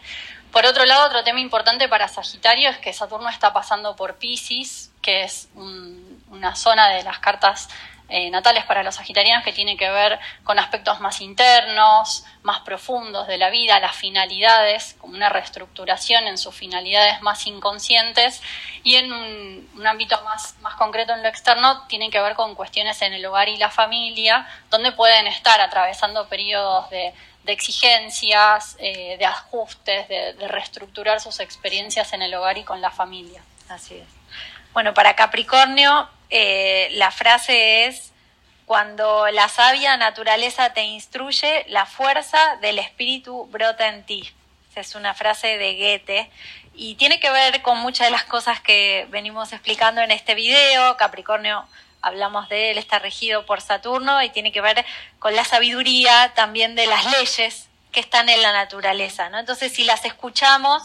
Por otro lado, otro tema importante para Sagitario es que Saturno está pasando por Pisces, que es una zona de las cartas eh, natales para los sagitarianos que tiene que ver con aspectos más internos, más profundos de la vida, las finalidades, como una reestructuración en sus finalidades más inconscientes y en un, ámbito más, más concreto en lo externo tiene que ver con cuestiones en el hogar y la familia, donde pueden estar atravesando periodos de, de exigencias, eh, de ajustes, de, reestructurar sus experiencias en el hogar y con la familia. Así es. Bueno, para Capricornio eh, la frase es, cuando la sabia naturaleza te instruye, la fuerza del espíritu brota en ti. Es una frase de Goethe y tiene que ver con muchas de las cosas que venimos explicando en este video. Capricornio hablamos de él, está regido por Saturno y tiene que ver con la sabiduría también de las leyes que están en la naturaleza, ¿no? Entonces, si las escuchamos,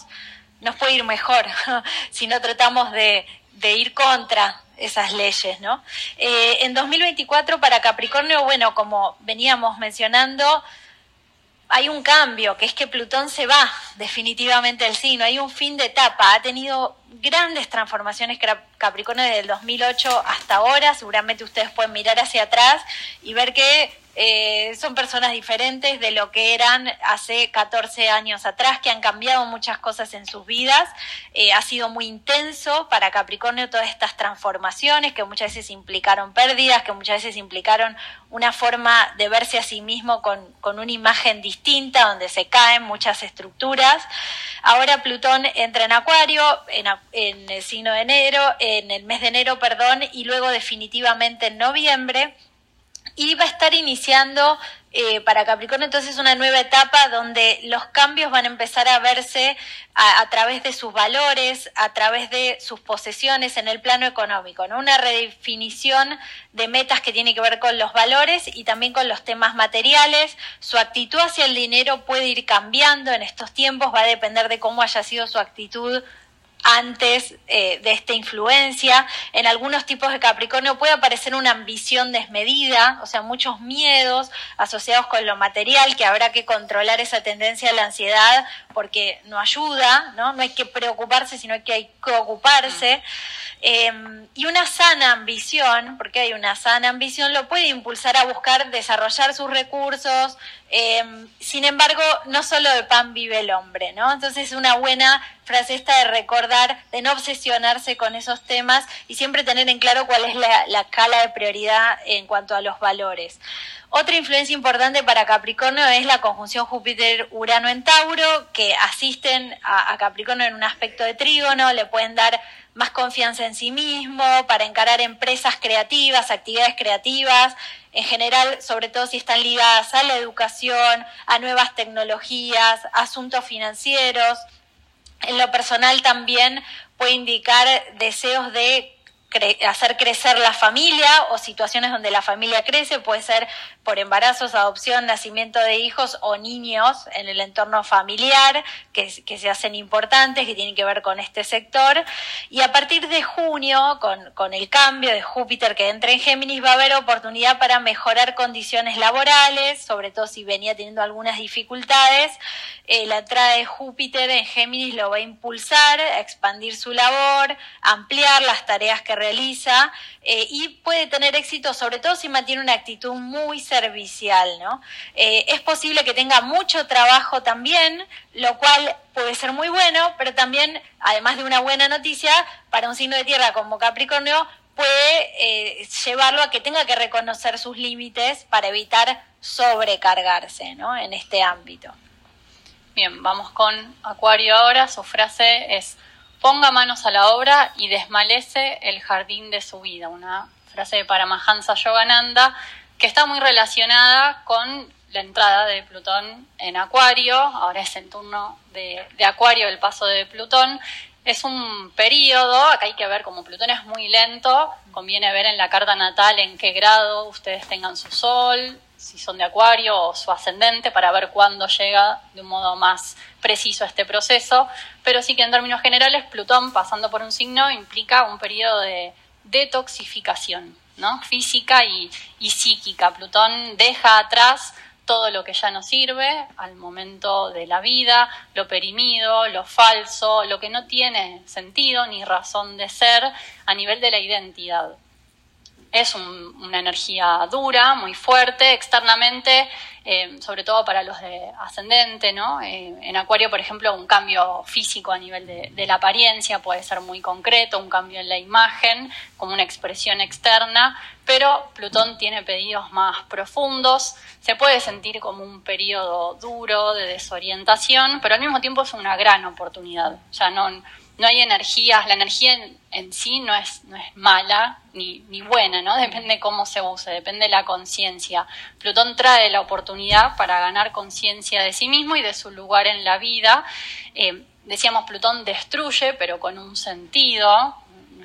nos puede ir mejor si no tratamos de, ir contra esas leyes, ¿no? Eh, en 2024 para Capricornio, bueno, como veníamos mencionando, hay un cambio, que es que Plutón se va definitivamente del signo, hay un fin de etapa, ha tenido grandes transformaciones Capricornio desde el 2008 hasta ahora, seguramente ustedes pueden mirar hacia atrás y ver que eh, son personas diferentes de lo que eran hace 14 años atrás, que han cambiado muchas cosas en sus vidas. Eh, ha sido muy intenso para Capricornio todas estas transformaciones que muchas veces implicaron pérdidas, que muchas veces implicaron una forma de verse a sí mismo con, con una imagen distinta, donde se caen muchas estructuras. Ahora Plutón entra en Acuario, en, en el signo de enero, en el mes de enero, perdón, y luego definitivamente en noviembre y va a estar iniciando eh, para Capricornio entonces una nueva etapa donde los cambios van a empezar a verse a, través de sus valores, a través de sus posesiones en el plano económico, ¿no? Una redefinición de metas que tiene que ver con los valores y también con los temas materiales. Su actitud hacia el dinero puede ir cambiando en estos tiempos, va a depender de cómo haya sido su actitud antes eh, de esta influencia. En algunos tipos de Capricornio puede aparecer una ambición desmedida, o sea, muchos miedos asociados con lo material, que habrá que controlar esa tendencia a la ansiedad porque no ayuda, ¿no? No hay que preocuparse, sino que hay que ocuparse. Em, y una sana ambición, porque hay una sana ambición, lo puede impulsar a buscar desarrollar sus recursos. Em, sin embargo, no solo de pan vive el hombre, ¿no? Entonces, una buena frase esta de recordar, de no obsesionarse con esos temas y siempre tener en claro cuál es la, la escala de prioridad en cuanto a los valores. Otra influencia importante para Capricornio es la conjunción Júpiter-Urano en Tauro, que asisten a, a Capricornio en un aspecto de trígono, le pueden dar más confianza en sí mismo, para encarar empresas creativas, actividades creativas, en general, sobre todo si están ligadas a la educación, a nuevas tecnologías, asuntos financieros. En lo personal también puede indicar deseos de hacer crecer la familia o situaciones donde la familia crece, puede ser por embarazos, adopción, nacimiento de hijos o niños en el entorno familiar que, se hacen importantes, que tienen que ver con este sector. Y a partir de junio, con, el cambio de Júpiter que entra en Géminis, va a haber oportunidad para mejorar condiciones laborales, sobre todo si venía teniendo algunas dificultades. Eh, la entrada de Júpiter en Géminis lo va a impulsar a expandir su labor, ampliar las tareas que realiza eh, y puede tener éxito, sobre todo si mantiene una actitud muy servicial, ¿no? Eh, es posible que tenga mucho trabajo también, lo cual puede ser muy bueno, pero también, además de una buena noticia, para un signo de tierra como Capricornio, puede eh, llevarlo a que tenga que reconocer sus límites para evitar sobrecargarse ¿no? en este ámbito. Bien, vamos con Acuario ahora. Su frase es, ponga manos a la obra y desmalece el jardín de su vida. Una frase de Paramahansa Yogananda que está muy relacionada con la entrada de Plutón en Acuario, ahora es el turno de, Acuario el paso de Plutón, es un periodo, acá hay que ver como Plutón es muy lento, conviene ver en la carta natal en qué grado ustedes tengan su sol, si son de Acuario o su ascendente, para ver cuándo llega de un modo más preciso este proceso, pero sí que en términos generales Plutón pasando por un signo implica un periodo de detoxificación, ¿no? física y, psíquica. Plutón deja atrás todo lo que ya no sirve al momento de la vida, lo perimido, lo falso, lo que no tiene sentido ni razón de ser a nivel de la identidad. Es una energía dura, muy fuerte, externamente, eh, sobre todo para los de ascendente, ¿no? Eh, en Acuario, por ejemplo, un cambio físico a nivel de, la apariencia puede ser muy concreto, un cambio en la imagen, como una expresión externa, pero Plutón tiene pedidos más profundos, se puede sentir como un periodo duro de desorientación, pero al mismo tiempo es una gran oportunidad. Sea, no no hay energías, la energía en, sí no es, no es mala ni, ni, buena, ¿no? Depende cómo se use, depende de la conciencia. Plutón trae la oportunidad para ganar conciencia de sí mismo y de su lugar en la vida. Eh, decíamos, Plutón destruye, pero con un sentido,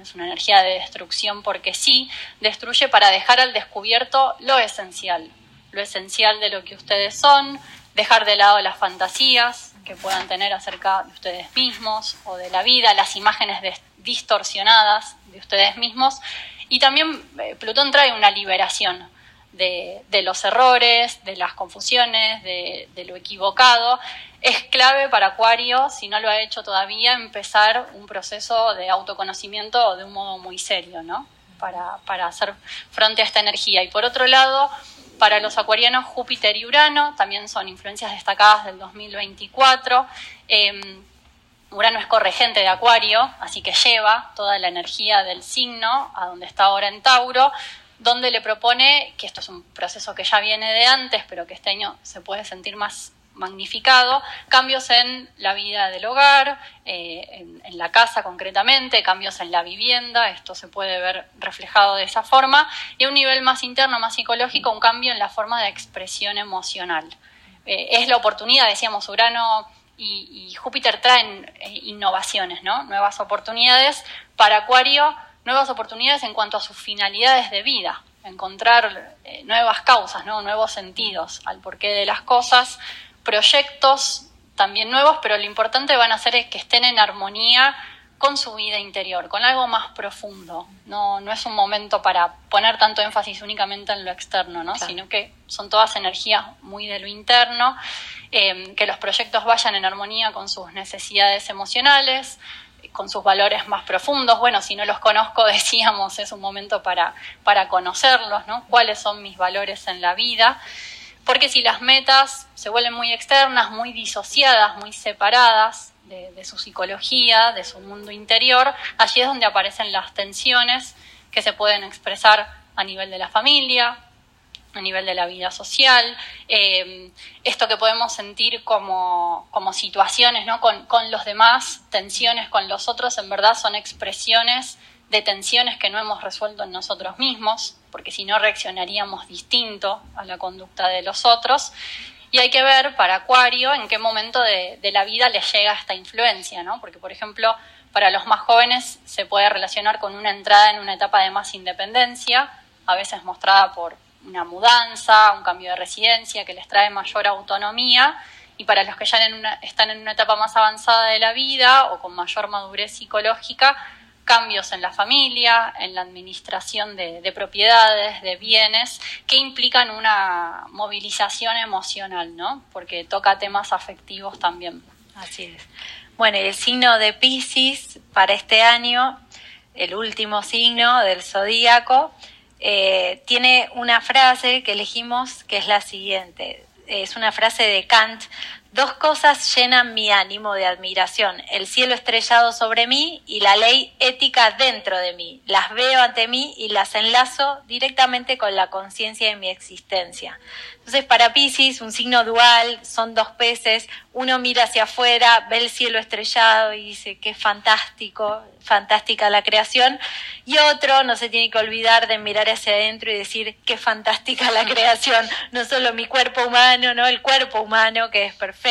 es una energía de destrucción porque sí, destruye para dejar al descubierto lo esencial, lo esencial de lo que ustedes son, dejar de lado las fantasías, que puedan tener acerca de ustedes mismos o de la vida, las imágenes distorsionadas de ustedes mismos. Y también eh, Plutón trae una liberación de, los errores, de las confusiones, de, lo equivocado. Es clave para Acuario, si no lo ha hecho todavía, empezar un proceso de autoconocimiento de un modo muy serio, ¿no? Para, para hacer frente a esta energía. Y por otro lado, para los acuarianos, Júpiter y Urano también son influencias destacadas del 2024. Em, Urano es corregente de Acuario, así que lleva toda la energía del signo a donde está ahora en Tauro, donde le propone, que esto es un proceso que ya viene de antes, pero que este año se puede sentir más magnificado, cambios en la vida del hogar, eh, en, la casa concretamente, cambios en la vivienda, esto se puede ver reflejado de esa forma, y a un nivel más interno, más psicológico, un cambio en la forma de expresión emocional. Eh, es la oportunidad, decíamos, Urano y, Júpiter traen eh, innovaciones, ¿no? nuevas oportunidades para Acuario, nuevas oportunidades en cuanto a sus finalidades de vida, encontrar nuevas causas, ¿no? nuevos sentidos al porqué de las cosas, proyectos también nuevos, pero lo importante van a ser que estén en armonía con su vida interior, con algo más profundo. No, no es un momento para poner tanto énfasis únicamente en lo externo, ¿no? sino que son todas energías muy de lo interno, eh, que los proyectos vayan en armonía con sus necesidades emocionales, con sus valores más profundos. Bueno, si no los conozco, decíamos, es un momento para, para conocerlos, ¿no? ¿Cuáles son mis valores en la vida? Porque si las metas se vuelven muy externas, muy disociadas, muy separadas de, su psicología, de su mundo interior, allí es donde aparecen las tensiones que se pueden expresar a nivel de la familia, a nivel de la vida social, eh, esto que podemos sentir como, como situaciones ¿no? con, con, los demás, tensiones con los otros, en verdad son expresiones de tensiones que no hemos resuelto en nosotros mismos, porque si no reaccionaríamos distinto a la conducta de los otros. Y hay que ver para Acuario en qué momento de, la vida les llega esta influencia, ¿no? Porque, por ejemplo, para los más jóvenes se puede relacionar con una entrada en una etapa de más independencia, a veces mostrada por una mudanza, un cambio de residencia que les trae mayor autonomía, y para los que ya están en una etapa más avanzada de la vida o con mayor madurez psicológica, cambios en la familia, en la administración de, propiedades, de bienes, que implican una movilización emocional, ¿no? Porque toca temas afectivos también. Así es. Bueno, el signo de Pisces para este año, el último signo del zodíaco, eh, tiene una frase que elegimos que es la siguiente. Es una frase de Kant Dos cosas llenan mi ánimo de admiración, el cielo estrellado sobre mí y la ley ética dentro de mí. Las veo ante mí y las enlazo directamente con la conciencia de mi existencia. Entonces, para Pisces, un signo dual, son dos peces, uno mira hacia afuera, ve el cielo estrellado y dice, qué fantástico, fantástica la creación, y otro no se tiene que olvidar de mirar hacia adentro y decir, qué fantástica la creación, no solo mi cuerpo humano, no el cuerpo humano, que es perfecto,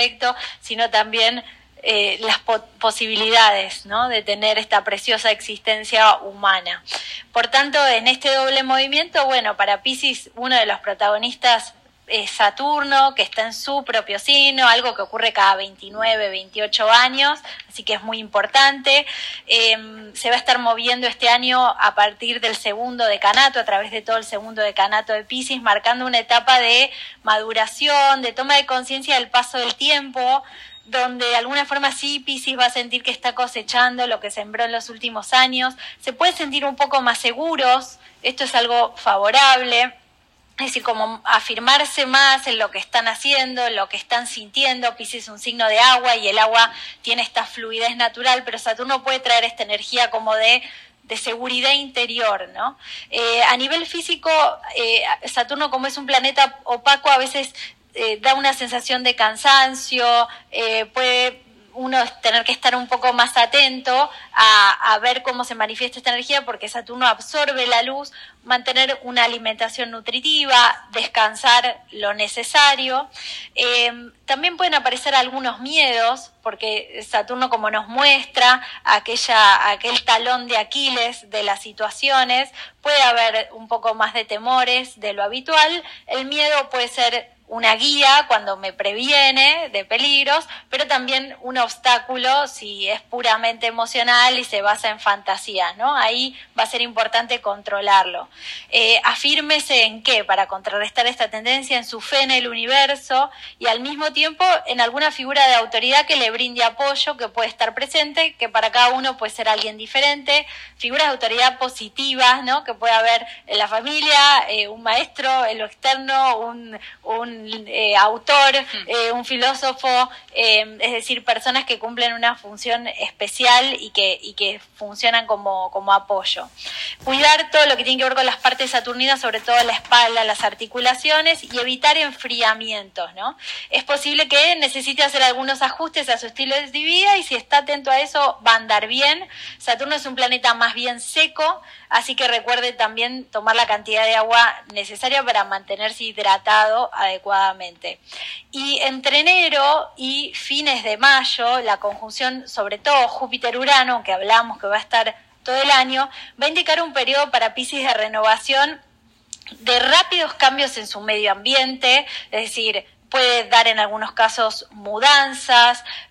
sino también eh, las posibilidades ¿no? de tener esta preciosa existencia humana. Por tanto, en este doble movimiento, bueno, para Pisces, uno de los protagonistas Saturno, que está en su propio signo, algo que ocurre cada 29, 28 años, así que es muy importante. Em, se va a estar moviendo este año a partir del segundo decanato, a través de todo el segundo decanato de Pisces, marcando una etapa de maduración, de toma de conciencia del paso del tiempo, donde de alguna forma sí Pisces va a sentir que está cosechando lo que sembró en los últimos años, se puede sentir un poco más seguros, esto es algo favorable es decir, como afirmarse más en lo que están haciendo, en lo que están sintiendo. Pisces es un signo de agua y el agua tiene esta fluidez natural, pero Saturno puede traer esta energía como de, de seguridad interior, ¿no? Eh, a nivel físico, eh, Saturno como es un planeta opaco, a veces eh, da una sensación de cansancio, puede uno tener que estar un poco más atento a, ver cómo se manifiesta esta energía porque Saturno absorbe la luz, mantener una alimentación nutritiva, descansar lo necesario. Em, también pueden aparecer algunos miedos porque Saturno como nos muestra aquella, aquel talón de Aquiles de las situaciones, puede haber un poco más de temores de lo habitual. El miedo puede ser una guía cuando me previene de peligros, pero también un obstáculo si es puramente emocional y se basa en fantasía, ¿no? Ahí va a ser importante controlarlo. Eh, afírmese en qué para contrarrestar esta tendencia, en su fe en el universo y al mismo tiempo en alguna figura de autoridad que le brinde apoyo, que puede estar presente, que para cada uno puede ser alguien diferente, figuras de autoridad positivas, ¿no? Que puede haber en la familia, eh, un maestro, en lo externo, un eh, autor, eh, un filósofo, eh, es decir, personas que cumplen una función especial y que, y que funcionan como, como apoyo. Cuidar todo lo que tiene que ver con las partes saturninas, sobre todo la espalda, las articulaciones y evitar enfriamientos, ¿no? Es posible que necesite hacer algunos ajustes a su estilo de vida y si está atento a eso va a andar bien. Saturno es un planeta más bien seco, así que recuerde también tomar la cantidad de agua necesaria para mantenerse hidratado adecuadamente. Y entre enero y fines de mayo, la conjunción, sobre todo Júpiter-Urano, que hablamos que va a estar todo el año, va a indicar un periodo para Pisces de renovación de rápidos cambios en su medio ambiente, es decir, puede dar en algunos casos mudanzas,